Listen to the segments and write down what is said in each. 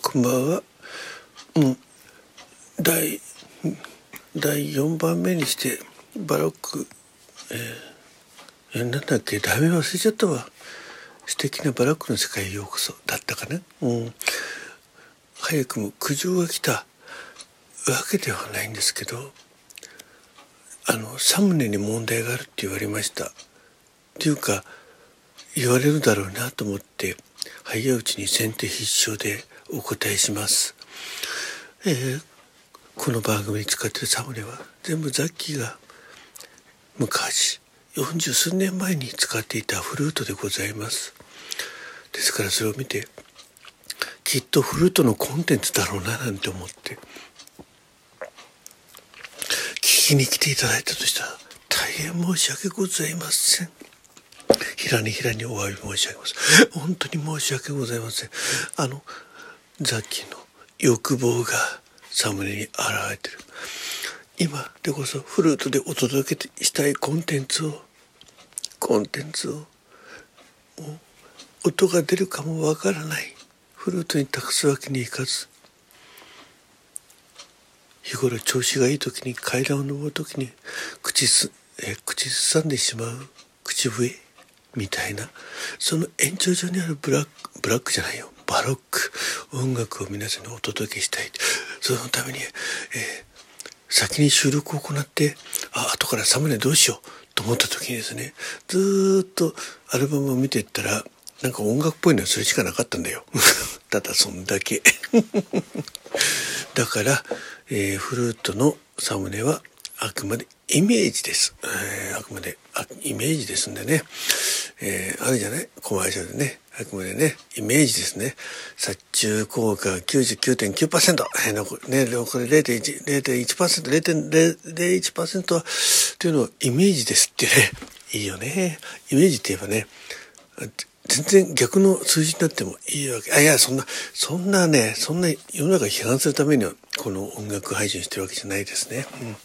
こんばんは。うん。第、第4番目にして、バロック、えー、えなんだっけ、題名忘れちゃったわ。素敵なバロックの世界へようこそ、だったかな。うん。早くも苦情が来たわけではないんですけど、あの、サムネに問題があるって言われました。っていうか、言われるだろうなと思って、早いうちに先手必勝でお答えします。えーこの番組に使ってるサムネは全部ザッキーが昔40数年前に使っていたフルートでございます。ですからそれを見てきっとフルートのコンテンツだろうななんて思って聞きに来ていただいたとしたら大変申し訳ございません。平に平にお詫び申し上げます。本当に申し訳ございません。あの、ザッキーの欲望がサムネに現れてる。今でこそフルートでお届けしたいコンテンツを、コンテンツを、音が出るかもわからないフルートに託すわけにいかず、日頃調子がいい時に階段を登る時に口すえ口ずさんでしまう口笛みたいなその延長上にあるブラックブラックじゃないよバロック音楽を皆さんにお届けしたい。そのために、えー先に収録を行ってあ後からサムネどうしようと思った時にですねずーっとアルバムを見ていったらなんか音楽っぽいのはそれしかなかったんだよ。ただそんだけ。だから、えーフルートのサムネはあくまでイメージです。えーあくまであイメージですんでね、えーあるじゃない？コマーシャルでね、あくまでね、イメージですね。殺虫効果が99.9%。えー残りね、これ0.1、0.1%、0.01%は、というのはイメージですってね、いいよね。イメージって言えばね、全然逆の数字になってもいいわけ。あ、いや、そんな、そんなね、そんな世の中批判するためには、この音楽配信してるわけじゃないですね。うん。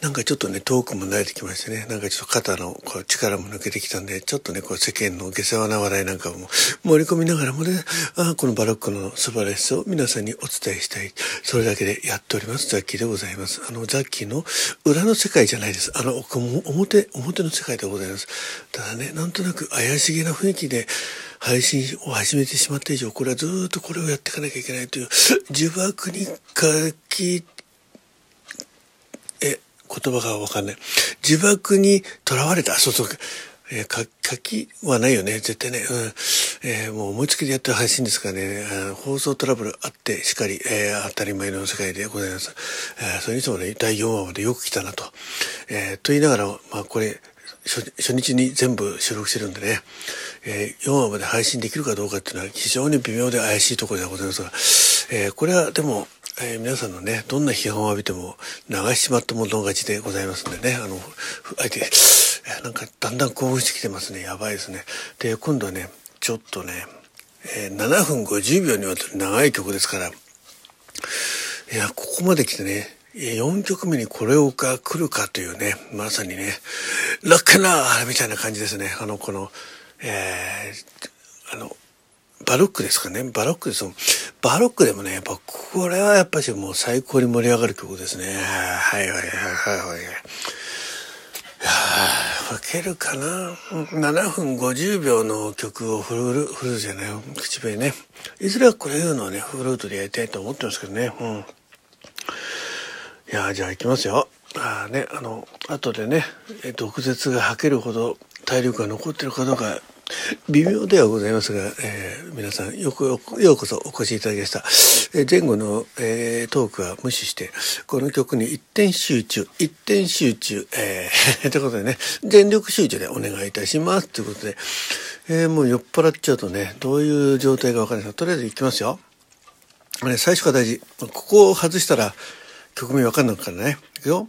なんかちょっとね、トークも慣れてきましてね、なんかちょっと肩のこう力も抜けてきたんで、ちょっとね、こう世間の下世話な話題なんかも盛り込みながらもね、あこのバロックの素晴らしさを皆さんにお伝えしたい。それだけでやっております。ザッキーでございます。あの、ザッキーの裏の世界じゃないです。あの、表、表の世界でございます。ただね、なんとなく怪しげな雰囲気で、配信を始めてしまった以上、これはずっとこれをやっていかなきゃいけないという呪縛に書き、言葉がわかんない。呪縛に囚われた。そうそう。えーか、書きはないよね。絶対ね。うん。えーもう思いつきでやってる配信ですからね。放送トラブルあってしっかり、えー当たり前の世界でございます。えーそれにしてもね、第4話までよく来たなと。えーと言いながら、まあこれ、初初日に全部収録してるんでね、えー4話まで配信できるかどうかっていうのは非常に微妙で怪しいところでございますが、えーこれはでも、えー皆さんのね、どんな批判を浴びても流しちまったもの勝ちでございますんでね、あの、相手、えーなんかだんだん興奮してきてますね。やばいですね。で、今度はね、ちょっとね、えー7分50秒にわたる長い曲ですから、いや、ここまで来てね、4曲目にこれをが来るかというね、まさにね、ラッカナーみたいな感じですね。あの、この、えー、あの、バロックですかね。バロックです。バロックでもね、やっぱこれはやっぱしもう最高に盛り上がる曲ですね。はいはいはいはいはい。いやー、吹けるかな ?7 分50秒の曲をフルー、フルートじゃない。口笛ね。いずれはこれ言うのはね、フルートでやりたいと思ってますけどね。うん。いやじゃあ行きますよ。あーね、あの、後でね、毒舌が吐けるほど体力が残ってるかどうか、微妙ではございますが、えー皆さんよくよようこそお越しいただきました。えー前後の、えートークは無視して、この曲に一点集中、一点集中、えー、ということでね、全力集中でお願いいたします。ということで、えーもう酔っ払っちゃうとね、どういう状態かわかんないです、とりあえず行きますよ。あれ、最初から大事。ここを外したら曲名わかんないからね。いくよ。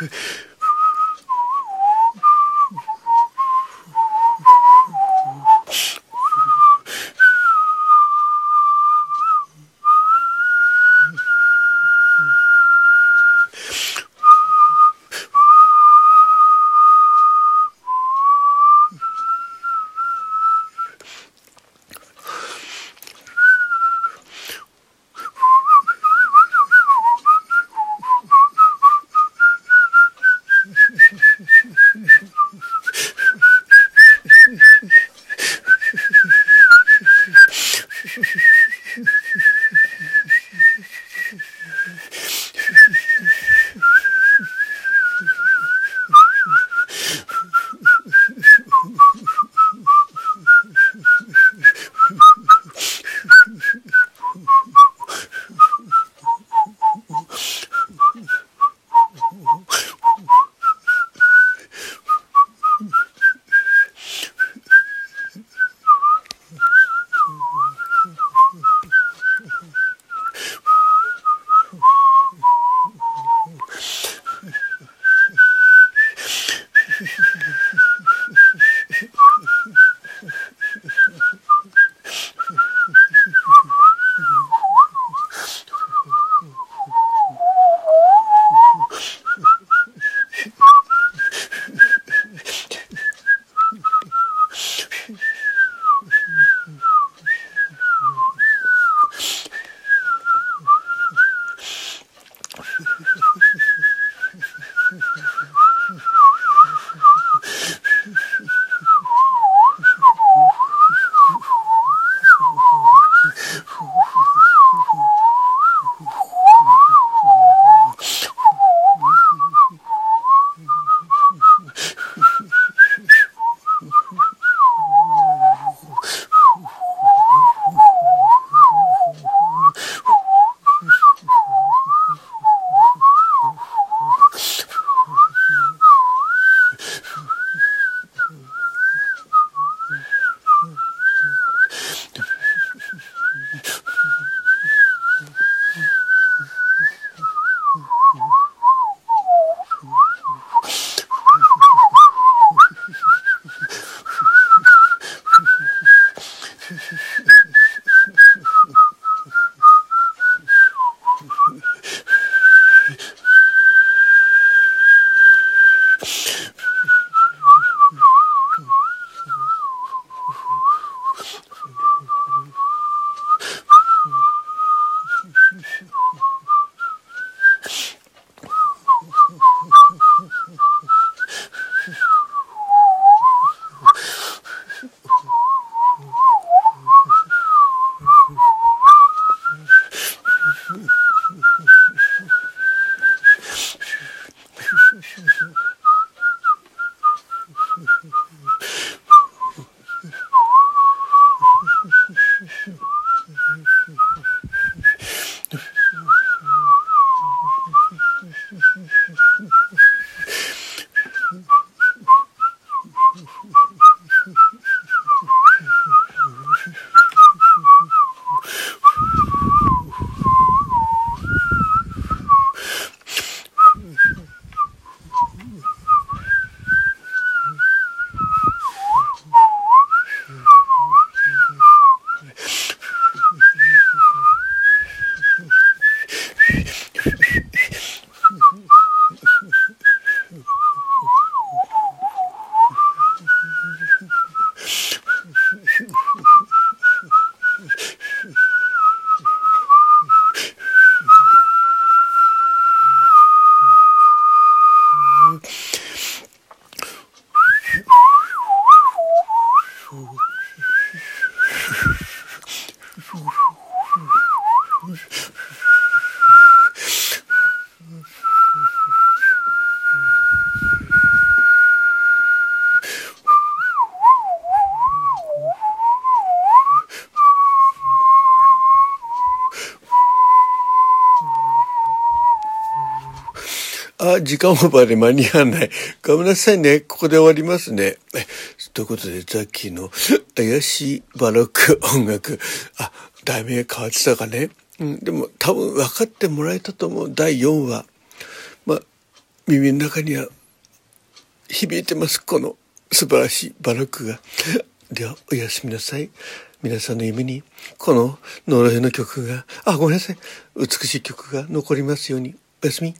あ時間オーバーで間に合わない。ごめんなさいね。ここで終わりますね。ということで、ザッキーの怪しいバロック音楽。あ、題名変わってたかね。うん、でも多分分かってもらえたと思う。第4話。まあ、耳の中には響いてます。この素晴らしいバロックが。では、おやすみなさい。皆さんの夢に、この呪いの曲が、あ、ごめんなさい。美しい曲が残りますように。おやすみ。